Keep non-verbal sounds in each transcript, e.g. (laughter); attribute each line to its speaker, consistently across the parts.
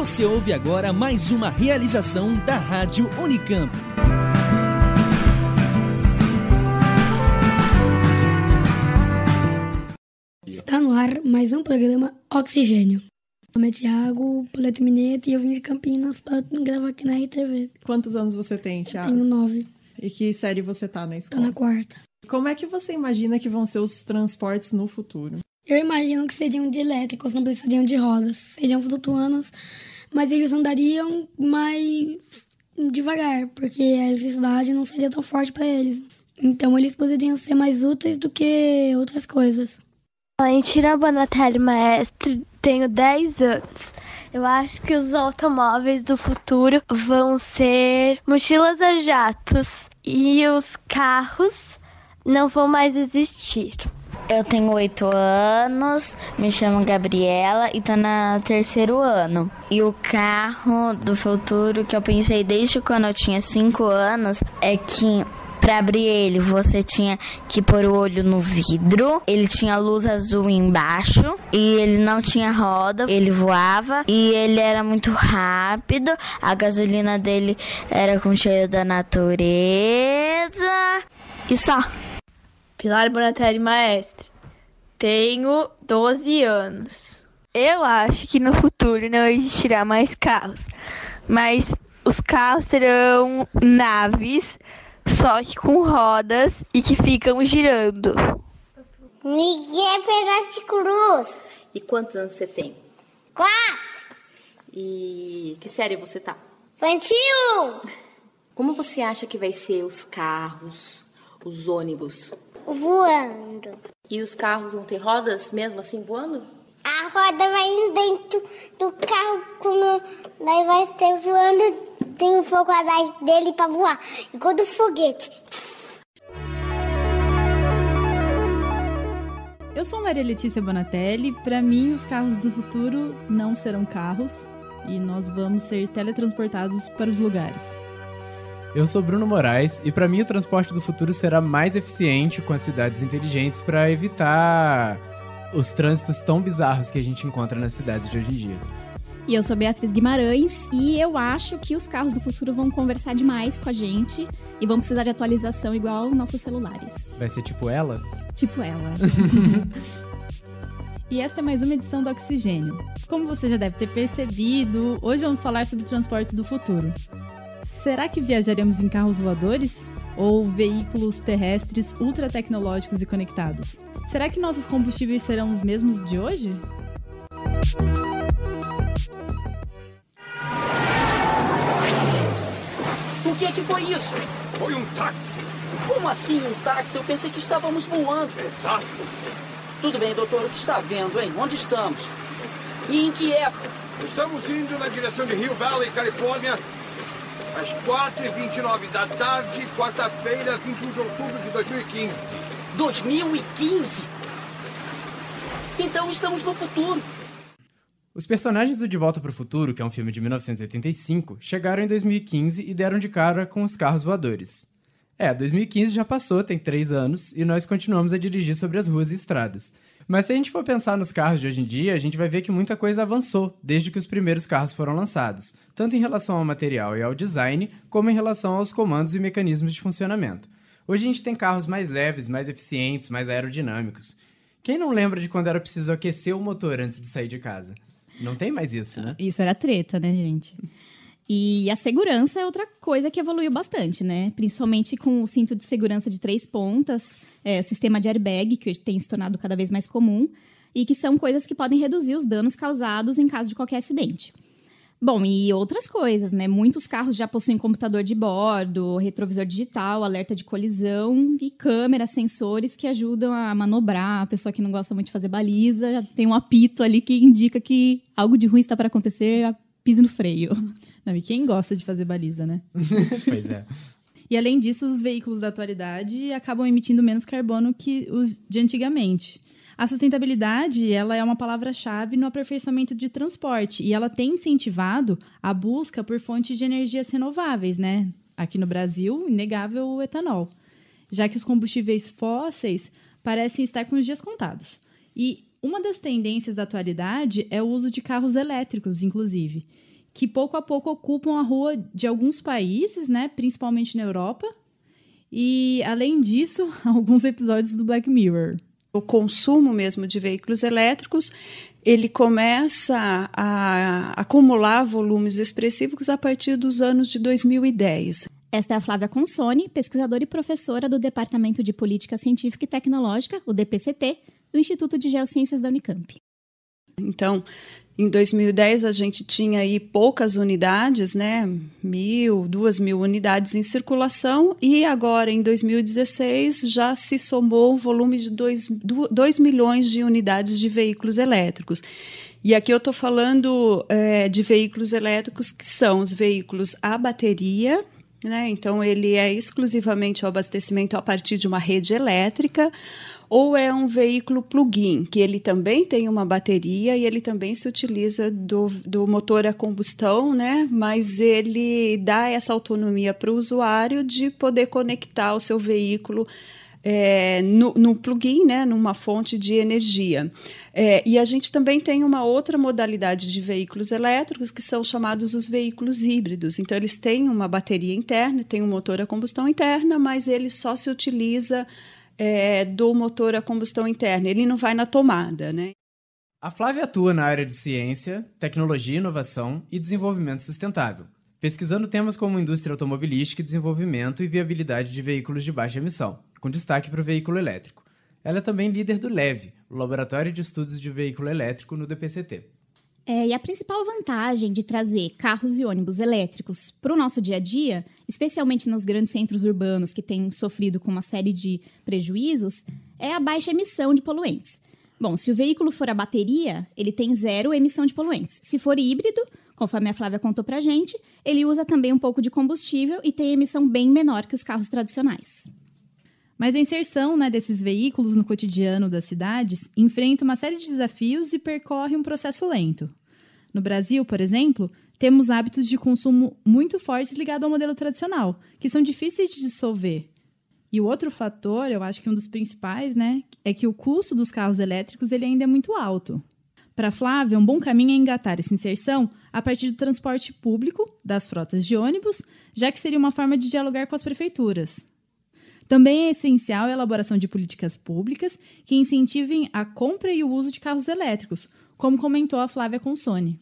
Speaker 1: Você ouve agora mais uma realização da Rádio Unicamp.
Speaker 2: Está no ar mais um programa Oxigênio. Meu nome é Thiago Poleto Mineto e eu vim de Campinas para gravar aqui na RTV.
Speaker 3: Quantos anos você tem, Thiago?
Speaker 2: Tenho nove.
Speaker 3: E que série você tá na
Speaker 2: Tô
Speaker 3: escola?
Speaker 2: na quarta.
Speaker 3: Como é que você imagina que vão ser os transportes no futuro?
Speaker 2: Eu imagino que seriam de elétricos, não precisariam de rodas. Seriam flutuantes, mas eles andariam mais devagar, porque a eletricidade não seria tão forte para eles. Então eles poderiam ser mais úteis do que outras coisas.
Speaker 4: Valentina Bonatelli, maestre, tenho 10 anos. Eu acho que os automóveis do futuro vão ser mochilas a jatos e os carros não vão mais existir.
Speaker 5: Eu tenho oito anos, me chamo Gabriela e tô no terceiro ano. E o carro do futuro que eu pensei desde quando eu tinha cinco anos é que Pra abrir ele, você tinha que pôr o olho no vidro. Ele tinha luz azul embaixo. E ele não tinha roda. Ele voava. E ele era muito rápido. A gasolina dele era com cheiro da natureza. E só.
Speaker 4: Pilar Bonatelli, maestre, tenho 12 anos. Eu acho que no futuro não existirá mais carros, mas os carros serão naves só que com rodas e que ficam girando.
Speaker 6: Miguel Perotti Cruz.
Speaker 7: E quantos anos você tem?
Speaker 6: Quatro.
Speaker 7: E que série você tá?
Speaker 6: Infantil. (laughs)
Speaker 7: Como você acha que vai ser os carros, os ônibus?
Speaker 6: Voando.
Speaker 7: E os carros vão ter rodas mesmo assim voando?
Speaker 6: A roda vai indo dentro do carro, como daí vai ser voando, tem um fogo atrás dele pra voar. Igual do foguete.
Speaker 8: Eu sou Maria Letícia Bonatelli. Para mim, os carros do futuro não serão carros e nós vamos ser teletransportados para os lugares.
Speaker 9: Eu sou Bruno Moraes e para mim o transporte do futuro será mais eficiente com as cidades inteligentes para evitar os trânsitos tão bizarros que a gente encontra nas cidades de hoje em dia.
Speaker 10: E eu sou Beatriz Guimarães e eu acho que os carros do futuro vão conversar demais com a gente e vão precisar de atualização igual nossos celulares.
Speaker 9: Vai ser tipo ela?
Speaker 10: Tipo ela. (laughs)
Speaker 8: E essa é mais uma edição do Oxigênio. Como você já deve ter percebido, hoje vamos falar sobre transportes do futuro. Será que viajaremos em carros voadores? Ou veículos terrestres ultra tecnológicos e conectados? Será que nossos combustíveis serão os mesmos de hoje?
Speaker 11: O que é que foi isso?
Speaker 12: Foi um táxi.
Speaker 11: Como assim um táxi? Eu pensei que estávamos voando.
Speaker 12: Exato.
Speaker 11: Tudo bem, doutor, o que está vendo, hein? Onde estamos? E em que época?
Speaker 12: Estamos indo na direção de Rio Valley, Califórnia, às 4h29 da tarde, quarta-feira, 21 de outubro de 2015.
Speaker 11: 2015? Então estamos no futuro.
Speaker 9: Os personagens do De Volta para o Futuro, que é um filme de 1985, chegaram em 2015 e deram de cara com os carros voadores. É, 2015 já passou, tem três anos, e nós continuamos a dirigir sobre as ruas e estradas. Mas se a gente for pensar nos carros de hoje em dia, a gente vai ver que muita coisa avançou desde que os primeiros carros foram lançados, tanto em relação ao material e ao design, como em relação aos comandos e mecanismos de funcionamento. Hoje a gente tem carros mais leves, mais eficientes, mais aerodinâmicos. Quem não lembra de quando era preciso aquecer o motor antes de sair de casa? Não tem mais isso, né?
Speaker 10: Isso era treta, né, gente? E a segurança é outra coisa que evoluiu bastante, né? Principalmente com o cinto de segurança de três pontas, é, sistema de airbag, que hoje tem se tornado cada vez mais comum, e que são coisas que podem reduzir os danos causados em caso de qualquer acidente. Bom, e outras coisas, né? Muitos carros já possuem computador de bordo, retrovisor digital, alerta de colisão e câmeras, sensores que ajudam a manobrar. A pessoa que não gosta muito de fazer baliza já tem um apito ali que indica que algo de ruim está para acontecer, pise no freio. (laughs)
Speaker 8: Não, e quem gosta de fazer baliza, né? (laughs)
Speaker 9: pois é.
Speaker 8: E além disso, os veículos da atualidade acabam emitindo menos carbono que os de antigamente. A sustentabilidade, ela é uma palavra-chave no aperfeiçoamento de transporte e ela tem incentivado a busca por fontes de energias renováveis, né? Aqui no Brasil, inegável o etanol, já que os combustíveis fósseis parecem estar com os dias contados. E uma das tendências da atualidade é o uso de carros elétricos, inclusive. que pouco a pouco ocupam a rua de alguns países, né, principalmente na Europa. E além disso, (laughs) alguns episódios do Black Mirror.
Speaker 13: O consumo mesmo de veículos elétricos, ele começa a acumular volumes expressivos a partir dos anos de 2010.
Speaker 10: Esta é a Flávia Consoni, pesquisadora e professora do Departamento de Política Científica e Tecnológica, o DPCT, do Instituto de Geociências da Unicamp.
Speaker 13: Então, em 2010 a gente tinha aí poucas unidades, né? Mil, duas mil unidades em circulação e agora em 2016 já se somou um volume de 2 milhões de unidades de veículos elétricos. E aqui eu estou falando é, de veículos elétricos que são os veículos a bateria, né? Então ele é exclusivamente o abastecimento a partir de uma rede elétrica ou é um veículo plug-in, que ele também tem uma bateria e ele também se utiliza do, do motor a combustão, né? Mas ele dá essa autonomia para o usuário de poder conectar o seu veículo é, no, no plugin, né, numa fonte de energia. É, e a gente também tem uma outra modalidade de veículos elétricos que são chamados os veículos híbridos. Então, eles têm uma bateria interna, tem um motor a combustão interna, mas ele só se utiliza é, do motor a combustão interna, ele não vai na tomada, né?
Speaker 9: A Flávia atua na área de ciência, tecnologia, inovação e desenvolvimento sustentável, pesquisando temas como indústria automobilística, desenvolvimento e viabilidade de veículos de baixa emissão, com destaque para o veículo elétrico. Ela é também líder do LEV, o Laboratório de Estudos de Veículo Elétrico no DPCT.
Speaker 10: É, e a principal vantagem de trazer carros e ônibus elétricos para o nosso dia a dia, especialmente nos grandes centros urbanos que têm sofrido com uma série de prejuízos, é a baixa emissão de poluentes. Bom, se o veículo for a bateria, ele tem zero emissão de poluentes. Se for híbrido, conforme a Flávia contou para gente, ele usa também um pouco de combustível e tem emissão bem menor que os carros tradicionais.
Speaker 8: Mas a inserção né, desses veículos no cotidiano das cidades enfrenta uma série de desafios e percorre um processo lento. No Brasil, por exemplo, temos hábitos de consumo muito fortes ligados ao modelo tradicional, que são difíceis de dissolver. E o outro fator, eu acho que um dos principais, né, é que o custo dos carros elétricos ele ainda é muito alto. Para Flávia, um bom caminho é engatar essa inserção a partir do transporte público, das frotas de ônibus, já que seria uma forma de dialogar com as prefeituras. Também é essencial a elaboração de políticas públicas que incentivem a compra e o uso de carros elétricos, como comentou a Flávia Consone.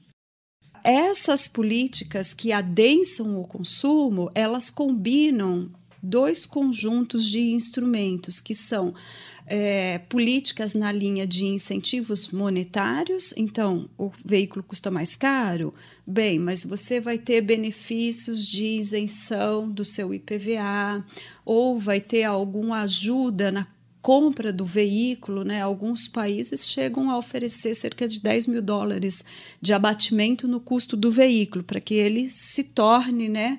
Speaker 13: Essas políticas que adensam o consumo, elas combinam dois conjuntos de instrumentos que são é, políticas na linha de incentivos monetários. Então, o veículo custa mais caro? Bem, mas você vai ter benefícios de isenção do seu IPVA, ou vai ter alguma ajuda na compra do veículo, né? Alguns países chegam a oferecer cerca de 10 mil dólares de abatimento no custo do veículo, para que ele se torne, né?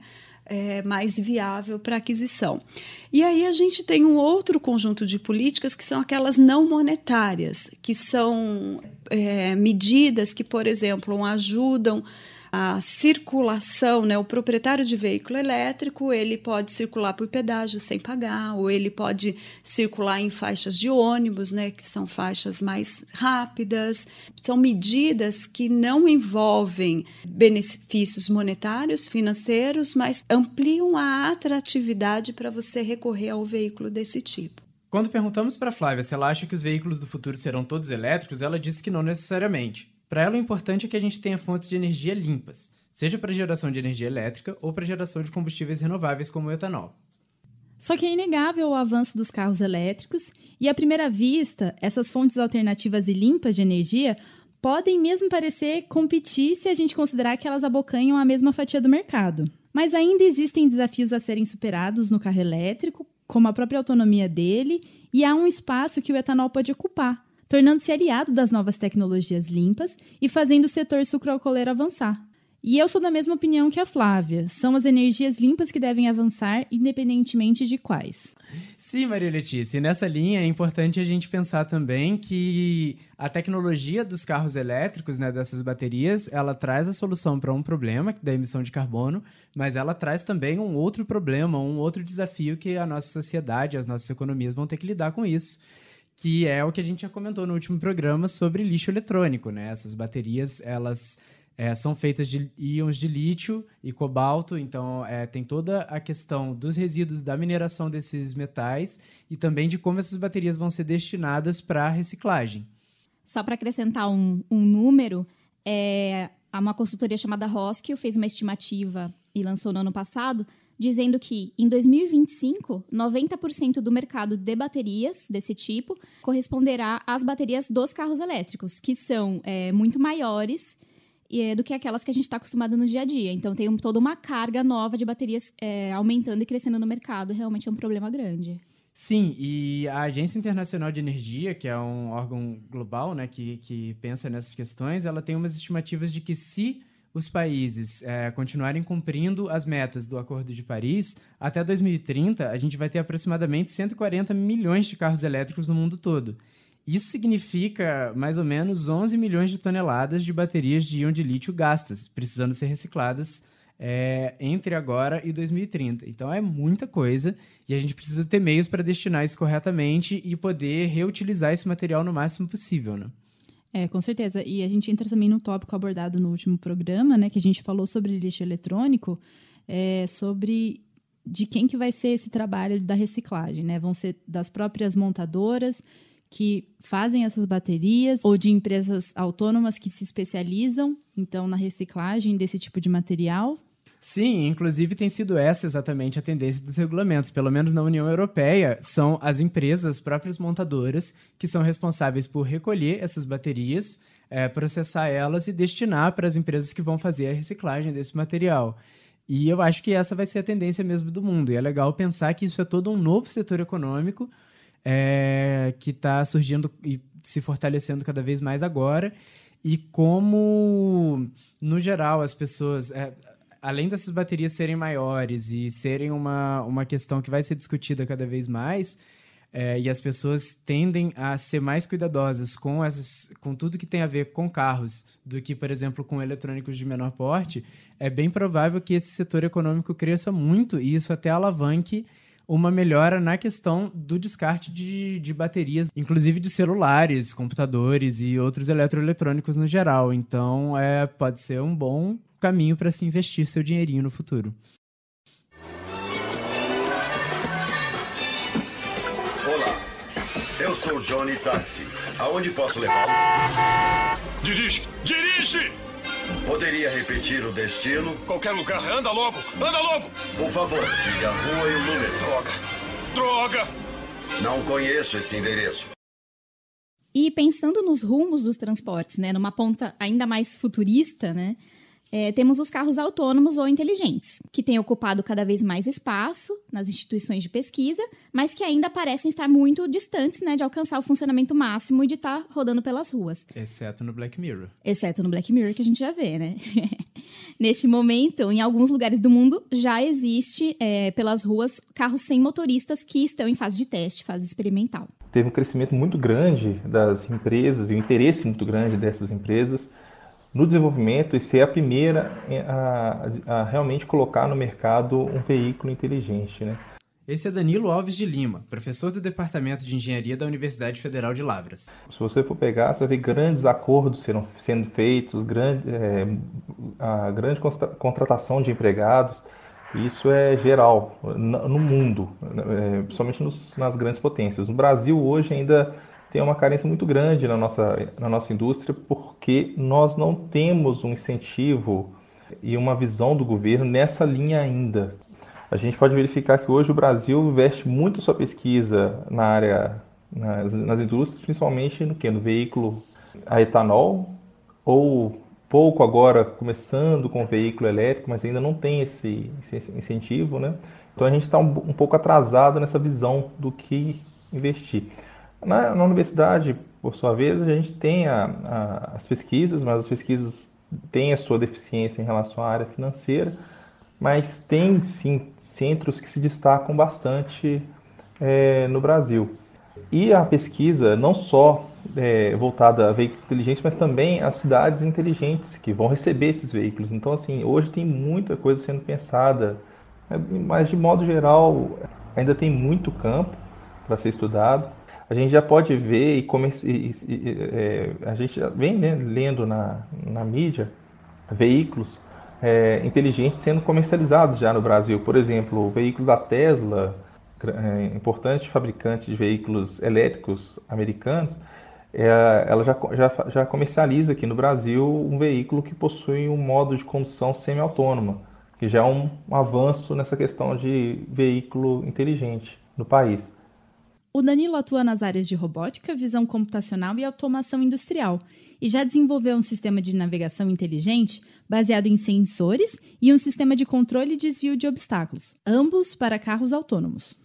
Speaker 13: É, mais viável para aquisição. E aí a gente tem um outro conjunto de políticas que são aquelas não monetárias, que são é, medidas que, por exemplo, ajudam a circulação, né? O proprietário de veículo elétrico, ele pode circular por pedágio sem pagar, ou ele pode circular em faixas de ônibus, né, que são faixas mais rápidas. São medidas que não envolvem benefícios monetários, financeiros, mas ampliam a atratividade para você recorrer a um veículo desse tipo.
Speaker 9: Quando perguntamos para Flávia se ela acha que os veículos do futuro serão todos elétricos, ela disse que não necessariamente. Para ela, o importante é que a gente tenha fontes de energia limpas, seja para geração de energia elétrica ou para geração de combustíveis renováveis como o etanol.
Speaker 8: Só que é inegável o avanço dos carros elétricos e, à primeira vista, essas fontes alternativas e limpas de energia podem mesmo parecer competir se a gente considerar que elas abocanham a mesma fatia do mercado. Mas ainda existem desafios a serem superados no carro elétrico, como a própria autonomia dele, e há um espaço que o etanol pode ocupar, tornando-se aliado das novas tecnologias limpas e fazendo o setor sucroalcooleiro avançar. E eu sou da mesma opinião que a Flávia. São as energias limpas que devem avançar, independentemente de quais.
Speaker 9: Sim, Maria Letícia. E nessa linha é importante a gente pensar também que a tecnologia dos carros elétricos, né, dessas baterias, ela traz a solução para um problema da emissão de carbono, mas ela traz também um outro problema, um outro desafio que a nossa sociedade, as nossas economias vão ter que lidar com isso que é o que a gente já comentou no último programa sobre lixo eletrônico, né? Essas baterias, elas é, são feitas de íons de lítio e cobalto, então é, tem toda a questão dos resíduos da mineração desses metais e também de como essas baterias vão ser destinadas para reciclagem.
Speaker 10: Só para acrescentar um, um número, é, uma consultoria chamada Roskill fez uma estimativa e lançou no ano passado, dizendo que em 2025, 90% do mercado de baterias desse tipo corresponderá às baterias dos carros elétricos, que são é, muito maiores é, do que aquelas que a gente está acostumado no dia a dia. Então, tem um, toda uma carga nova de baterias é, aumentando e crescendo no mercado. Realmente é um problema grande.
Speaker 9: Sim, e a Agência Internacional de Energia, que é um órgão global né, que, que pensa nessas questões, ela tem umas estimativas de que se os países é, continuarem cumprindo as metas do Acordo de Paris, até 2030 a gente vai ter aproximadamente 140 milhões de carros elétricos no mundo todo. Isso significa mais ou menos 11 milhões de toneladas de baterias de íon de lítio gastas, precisando ser recicladas é, entre agora e 2030. Então é muita coisa e a gente precisa ter meios para destinar isso corretamente e poder reutilizar esse material no máximo possível, né?
Speaker 8: É, com certeza. E a gente entra também no tópico abordado no último programa, né, que a gente falou sobre lixo eletrônico, é, sobre de quem que vai ser esse trabalho da reciclagem, né? Vão ser das próprias montadoras que fazem essas baterias ou de empresas autônomas que se especializam então na reciclagem desse tipo de material?
Speaker 9: Sim, inclusive tem sido essa exatamente a tendência dos regulamentos. Pelo menos na União Europeia, são as empresas, as próprias montadoras, que são responsáveis por recolher essas baterias, é, processar elas e destinar para as empresas que vão fazer a reciclagem desse material. E eu acho que essa vai ser a tendência mesmo do mundo. E é legal pensar que isso é todo um novo setor econômico é, que está surgindo e se fortalecendo cada vez mais agora. E como, no geral, as pessoas. É, além dessas baterias serem maiores e serem uma, uma questão que vai ser discutida cada vez mais, é, e as pessoas tendem a ser mais cuidadosas com, essas, com tudo que tem a ver com carros do que, por exemplo, com eletrônicos de menor porte, é bem provável que esse setor econômico cresça muito e isso até alavanque uma melhora na questão do descarte de, de baterias, inclusive de celulares, computadores e outros eletroeletrônicos no geral. Então, é, pode ser um bom caminho para se investir seu dinheirinho no futuro.
Speaker 14: Olá, eu sou Johnny Taxi. Aonde posso levá-lo?
Speaker 15: Dirige! Dirige!
Speaker 14: Poderia repetir o destino?
Speaker 15: Qualquer lugar. Anda logo! Anda logo!
Speaker 14: Por favor, diga a rua e o número.
Speaker 15: Droga! Droga!
Speaker 14: Não conheço esse endereço.
Speaker 10: E pensando nos rumos dos transportes, né, numa ponta ainda mais futurista, né, é, temos os carros autônomos ou inteligentes, que têm ocupado cada vez mais espaço nas instituições de pesquisa, mas que ainda parecem estar muito distantes né, de alcançar o funcionamento máximo e de estar rodando pelas ruas.
Speaker 9: Exceto no Black Mirror.
Speaker 10: Exceto no Black Mirror, que a gente já vê, né? (laughs) Neste momento, em alguns lugares do mundo, já existe é, pelas ruas carros sem motoristas que estão em fase de teste, fase experimental.
Speaker 16: Teve um crescimento muito grande das empresas e um interesse muito grande dessas empresas no desenvolvimento e ser a primeira a, a, realmente colocar no mercado um veículo inteligente. Né?
Speaker 9: Esse é Danilo Alves de Lima, professor do Departamento de Engenharia da Universidade Federal de Lavras.
Speaker 16: Se você for pegar, você vai ver grandes acordos sendo, sendo feitos, grande, é, a grande contratação de empregados. Isso é geral no mundo, é, principalmente nos, nas grandes potências. No Brasil, hoje, ainda tem uma carência muito grande na nossa, na nossa indústria porque nós não temos um incentivo e uma visão do governo nessa linha ainda. A gente pode verificar que hoje o Brasil investe muito sua pesquisa na área, nas, nas indústrias, principalmente no que? No veículo a etanol, ou pouco agora começando com o veículo elétrico, mas ainda não tem esse, esse incentivo, né? Então a gente está um, um pouco atrasado nessa visão do que investir. Na, na universidade, por sua vez, a gente tem a, a, as pesquisas, mas as pesquisas têm a sua deficiência em relação à área financeira, mas tem sim centros que se destacam bastante é, no Brasil. E a pesquisa, não só é, voltada a veículos inteligentes, mas também as cidades inteligentes que vão receber esses veículos. Então, assim, hoje tem muita coisa sendo pensada, é, mas de modo geral ainda tem muito campo para ser estudado a gente já pode ver e, e, e é, a gente vem né, lendo na, na mídia veículos é, inteligentes sendo comercializados já no Brasil. Por exemplo, o veículo da Tesla, é, importante fabricante de veículos elétricos americanos, é, ela já, já, já comercializa aqui no Brasil um veículo que possui um modo de condução semi-autônoma, que já é um, um avanço nessa questão de veículo inteligente no país.
Speaker 8: O Danilo atua nas áreas de robótica, visão computacional e automação industrial e já desenvolveu um sistema de navegação inteligente baseado em sensores e um sistema de controle e desvio de obstáculos, ambos para carros autônomos.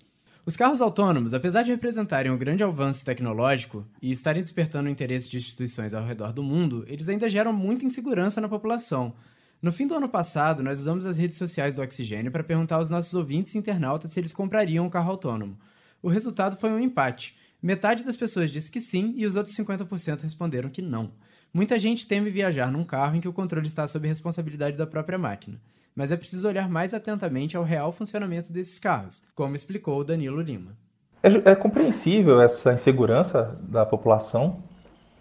Speaker 9: Os carros autônomos, apesar de representarem um grande avanço tecnológico e estarem despertando o interesse de instituições ao redor do mundo, eles ainda geram muita insegurança na população. No fim do ano passado, nós usamos as redes sociais do Oxigênio para perguntar aos nossos ouvintes e internautas se eles comprariam um carro autônomo. O resultado foi um empate. Metade das pessoas disse que sim e os outros 50% responderam que não. Muita gente teme viajar num carro em que o controle está sob responsabilidade da própria máquina mas é preciso olhar mais atentamente ao real funcionamento desses carros, como explicou o Danilo Lima.
Speaker 16: É, é compreensível essa insegurança da população,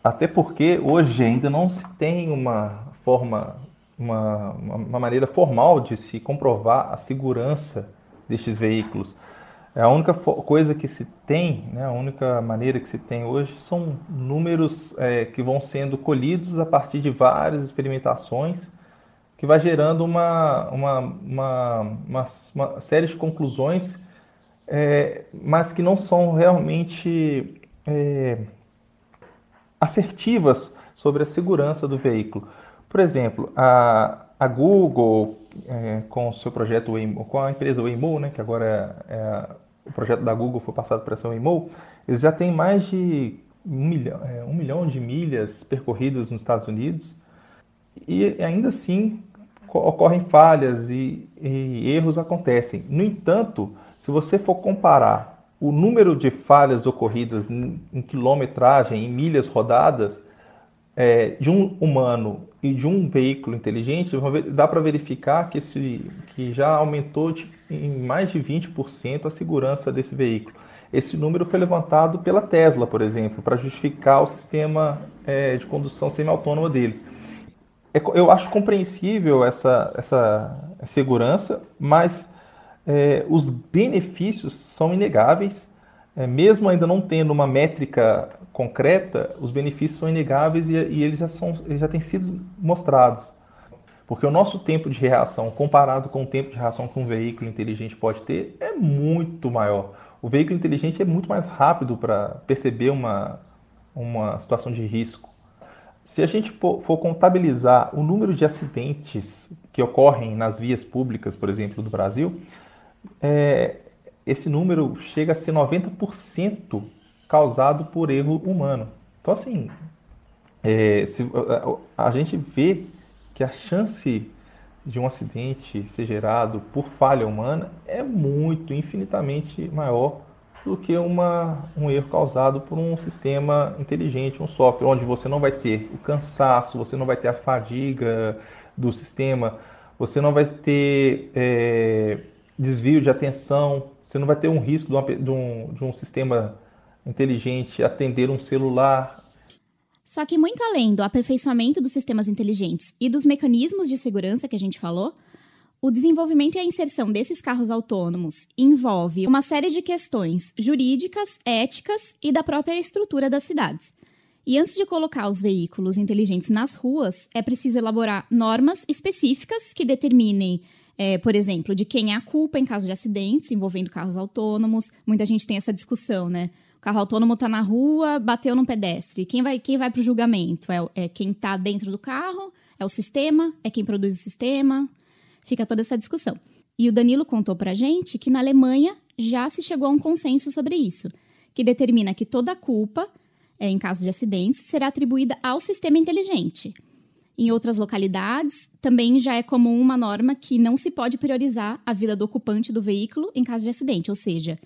Speaker 16: até porque hoje ainda não se tem uma forma, uma, uma maneira formal de se comprovar a segurança destes veículos. É a única coisa que se tem, né, a única maneira que se tem hoje são números é, que vão sendo colhidos a partir de várias experimentações que vai gerando uma, uma, uma, uma, uma série de conclusões, é, mas que não são realmente é, assertivas sobre a segurança do veículo. Por exemplo, a, a Google, é, com o seu projeto Waymo, com a empresa Waymo, né, que agora é, é, o projeto da Google foi passado para essa Waymo, eles já têm mais de um milhão, é, um milhão de milhas percorridas nos Estados Unidos e ainda assim ocorrem falhas e, e erros acontecem. No entanto, se você for comparar o número de falhas ocorridas em, em quilometragem, em milhas rodadas, é, de um humano e de um veículo inteligente, dá para verificar que, esse, que já aumentou de, em mais de 20% a segurança desse veículo. Esse número foi levantado pela Tesla, por exemplo, para justificar o sistema é, de condução semi-autônoma deles. É eu acho compreensível essa, essa segurança, mas é, os benefícios são inegáveis. É, mesmo ainda não tendo uma métrica concreta, os benefícios são inegáveis e, e eles, já são, eles já têm sido mostrados. Porque o nosso tempo de reação, comparado com o tempo de reação que um veículo inteligente pode ter, é muito maior. O veículo inteligente é muito mais rápido para perceber uma, uma situação de risco se a gente for contabilizar o número de acidentes que ocorrem nas vias públicas, por exemplo, do Brasil, é, esse número chega a ser 90% causado por erro humano. Então, assim, é, se, a, a, gente vê que a chance de um acidente ser gerado por falha humana é muito, infinitamente maior do que uma, um erro causado por um sistema inteligente, um software, onde você não vai ter o cansaço, você não vai ter a fadiga do sistema, você não vai ter é, desvio de atenção, você não vai ter um risco de, uma, de, um, de um sistema inteligente atender um celular.
Speaker 10: Só que muito além do aperfeiçoamento dos sistemas inteligentes e dos mecanismos de segurança que a gente falou, o desenvolvimento e a inserção desses carros autônomos envolve uma série de questões jurídicas, éticas e da própria estrutura das cidades. E antes de colocar os veículos inteligentes nas ruas, é preciso elaborar normas específicas que determinem, é, por exemplo, de quem é a culpa em caso de acidentes envolvendo carros autônomos. Muita gente tem essa discussão, né? Carro autônomo está na rua, bateu num pedestre. Quem vai, quem vai para o julgamento? É, é quem está dentro do carro? É o sistema? É quem produz o sistema? Fica toda essa discussão. E o Danilo contou pra gente que na Alemanha já se chegou a um consenso sobre isso, que determina que toda a culpa, é, em caso de acidentes, será atribuída ao sistema inteligente. Em outras localidades, também já é comum uma norma que não se pode priorizar a vida do ocupante do veículo em caso de acidente, ou seja,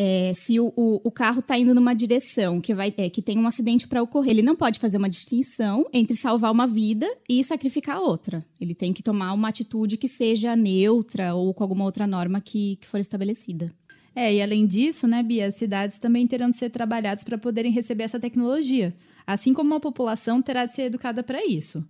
Speaker 10: é, se o, o, o carro está indo numa direção que, vai, é, que tem um acidente para ocorrer, ele não pode fazer uma distinção entre salvar uma vida e sacrificar outra. Ele tem que tomar uma atitude que seja neutra ou com alguma outra norma que, que for estabelecida.
Speaker 8: É, e além disso, né, Bia, as cidades também terão de ser trabalhadas para poderem receber essa tecnologia, assim como a população terá de ser educada para isso.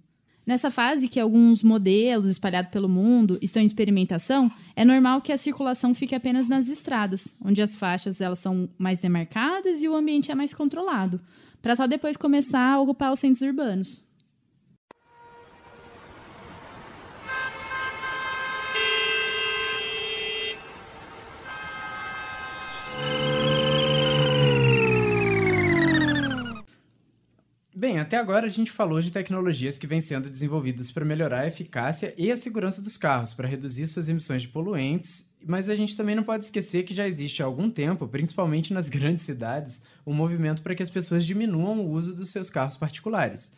Speaker 8: Nessa fase que alguns modelos espalhados pelo mundo estão em experimentação, é normal que a circulação fique apenas nas estradas, onde as faixas elas são mais demarcadas e o ambiente é mais controlado, para só depois começar a ocupar os centros urbanos.
Speaker 9: Bem, até agora a gente falou de tecnologias que vêm sendo desenvolvidas para melhorar a eficácia e a segurança dos carros, para reduzir suas emissões de poluentes, mas a gente também não pode esquecer que já existe há algum tempo, principalmente nas (laughs) grandes cidades, um movimento para que as pessoas diminuam o uso dos seus carros particulares.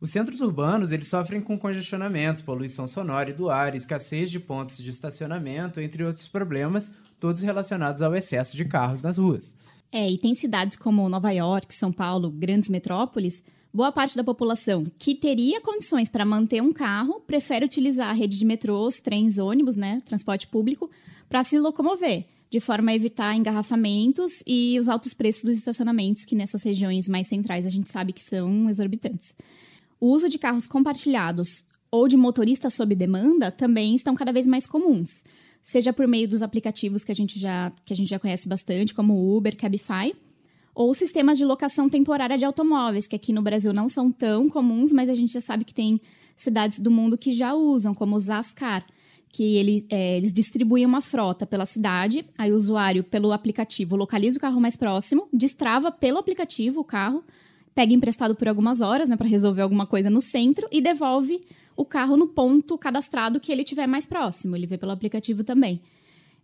Speaker 9: Os centros urbanos eles sofrem com congestionamentos, poluição sonora e do ar, escassez de pontos de estacionamento, entre outros problemas, todos relacionados ao excesso de carros nas ruas.
Speaker 10: É, e tem cidades como Nova York, São Paulo, grandes metrópoles, boa parte da população que teria condições para manter um carro prefere utilizar a rede de metrôs, trens, ônibus, né, transporte público, para se locomover, de forma a evitar engarrafamentos e os altos preços dos estacionamentos, que nessas regiões mais centrais a gente sabe que são exorbitantes. O uso de carros compartilhados ou de motoristas sob demanda também estão cada vez mais comuns, seja por meio dos aplicativos que a gente já, que a gente já conhece bastante, como Uber, Cabify, ou sistemas de locação temporária de automóveis, que aqui no Brasil não são tão comuns, mas a gente já sabe que tem cidades do mundo que já usam, como o Zascar, que eles, é, eles distribuem uma frota pela cidade, aí o usuário, pelo aplicativo, localiza o carro mais próximo, destrava pelo aplicativo o carro, pega emprestado por algumas horas, né, para resolver alguma coisa no centro e devolve o carro no ponto cadastrado que ele tiver mais próximo. Ele vê pelo aplicativo também.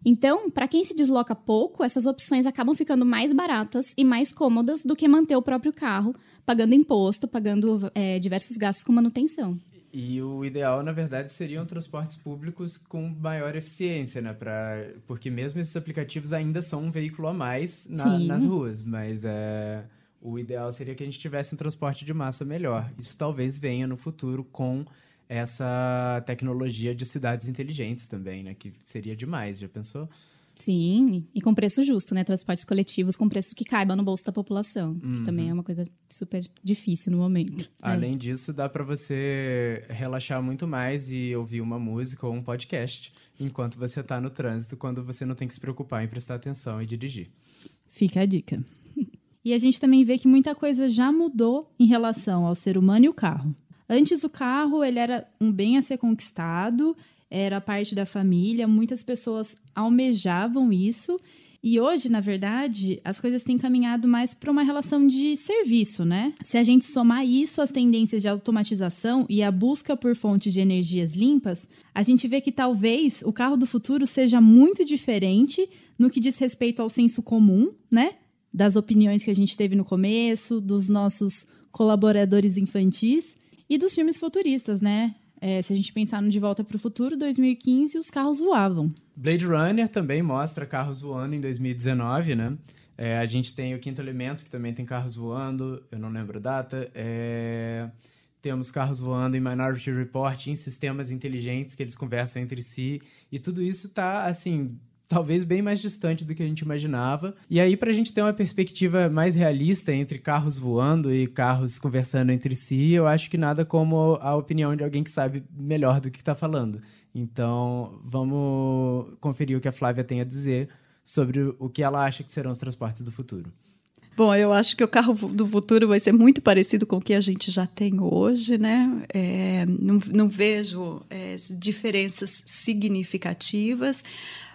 Speaker 10: Então, para quem se desloca pouco, essas opções acabam ficando mais baratas e mais cômodas do que manter o próprio carro, pagando imposto, pagando é, diversos gastos com manutenção.
Speaker 9: E o ideal, na verdade, seriam transportes públicos com maior eficiência, né? Pra... Porque mesmo esses aplicativos ainda são um veículo a mais na, nas ruas, mas é... o ideal seria que a gente tivesse um transporte de massa melhor. Isso talvez venha no futuro com essa tecnologia de cidades inteligentes também, né? Que seria demais, já pensou?
Speaker 10: Sim, e com preço justo, né? Transportes coletivos com preço que caiba no bolso da população,
Speaker 9: Uhum.
Speaker 10: que também é uma coisa super difícil no momento.
Speaker 9: Além disso, dá para você relaxar muito mais e ouvir uma música ou um podcast enquanto você tá no trânsito, quando você não tem que se preocupar em prestar atenção e dirigir.
Speaker 8: Fica a dica. (laughs) E a gente também vê que muita coisa já mudou em relação ao ser humano e o carro. Antes o carro ele era um bem a ser conquistado, era parte da família, muitas pessoas almejavam isso. E hoje, na verdade, as coisas têm caminhado mais para uma relação de serviço, né? Se a gente somar isso às tendências de automatização e a busca por fontes de energias limpas, a gente vê que talvez o carro do futuro seja muito diferente no que diz respeito ao senso comum, né? Das opiniões que a gente teve no começo, dos nossos colaboradores infantis e dos filmes futuristas, né? É, se a gente pensar no De Volta para o Futuro, 2015, os carros voavam.
Speaker 9: Blade Runner também mostra carros voando em 2019, né? É, a gente tem o Quinto Elemento, que também tem carros voando, eu não lembro a data. É, temos carros voando em Minority Report, em sistemas inteligentes que eles conversam entre si. E tudo isso tá, assim, talvez bem mais distante do que a gente imaginava. E aí, para a gente ter uma perspectiva mais realista entre carros voando e carros conversando entre si, eu acho que nada como a opinião de alguém que sabe melhor do que está falando. Então, vamos conferir o que a Flávia tem a dizer sobre o que ela acha que serão os transportes do futuro.
Speaker 13: Bom, eu acho que o carro do futuro vai ser muito parecido com o que a gente já tem hoje, né? É, não, não vejo é, diferenças significativas,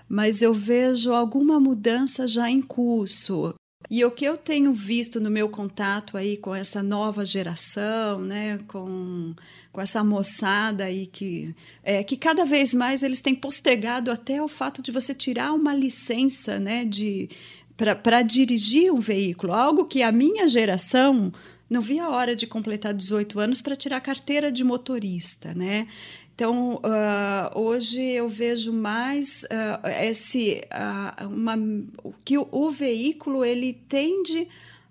Speaker 13: mas eu vejo alguma mudança já em curso. E o que eu tenho visto no meu contato aí com essa nova geração, né, com, com essa moçada aí que é que cada vez mais eles têm postergado até o fato de você tirar uma licença, né, de para dirigir um veículo, algo que a minha geração não via a hora de completar 18 anos para tirar carteira de motorista, né? Então, uh, hoje eu vejo mais uh, esse, uh, uma, que o, o, veículo ele tende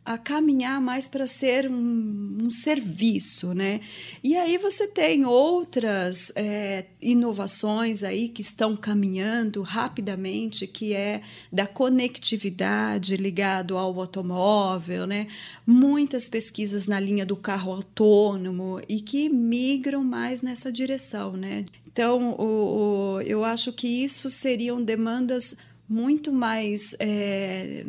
Speaker 13: a caminhar mais para ser um, um, serviço, né? E aí você tem outras é, inovações aí que estão caminhando rapidamente, que é da conectividade ligado ao automóvel, né? Muitas pesquisas na linha do carro autônomo e que migram mais nessa direção, né? Então, o, o, eu acho que isso seriam demandas muito mais é,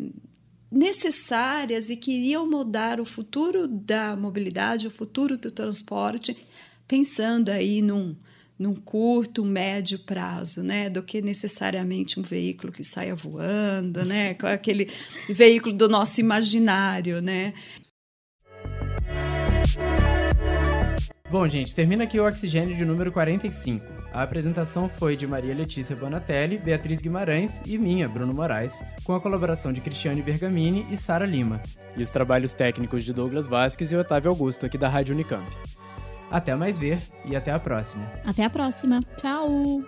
Speaker 13: necessárias e que iriam mudar o futuro da mobilidade, o futuro do transporte, pensando aí num, num curto, médio prazo, né, do que necessariamente um veículo que saia voando, né, com aquele veículo do nosso imaginário, né.
Speaker 9: Bom, gente, termina aqui o Oxigênio de número 45. A apresentação foi de Maria Letícia Bonatelli, Beatriz Guimarães e minha, Bruno Moraes, com a colaboração de Cristiane Bergamini e Sara Lima, e os trabalhos técnicos de Douglas Vasques e Otávio Augusto, aqui da Rádio Unicamp. Até mais ver e até a próxima.
Speaker 10: Até a próxima. Tchau!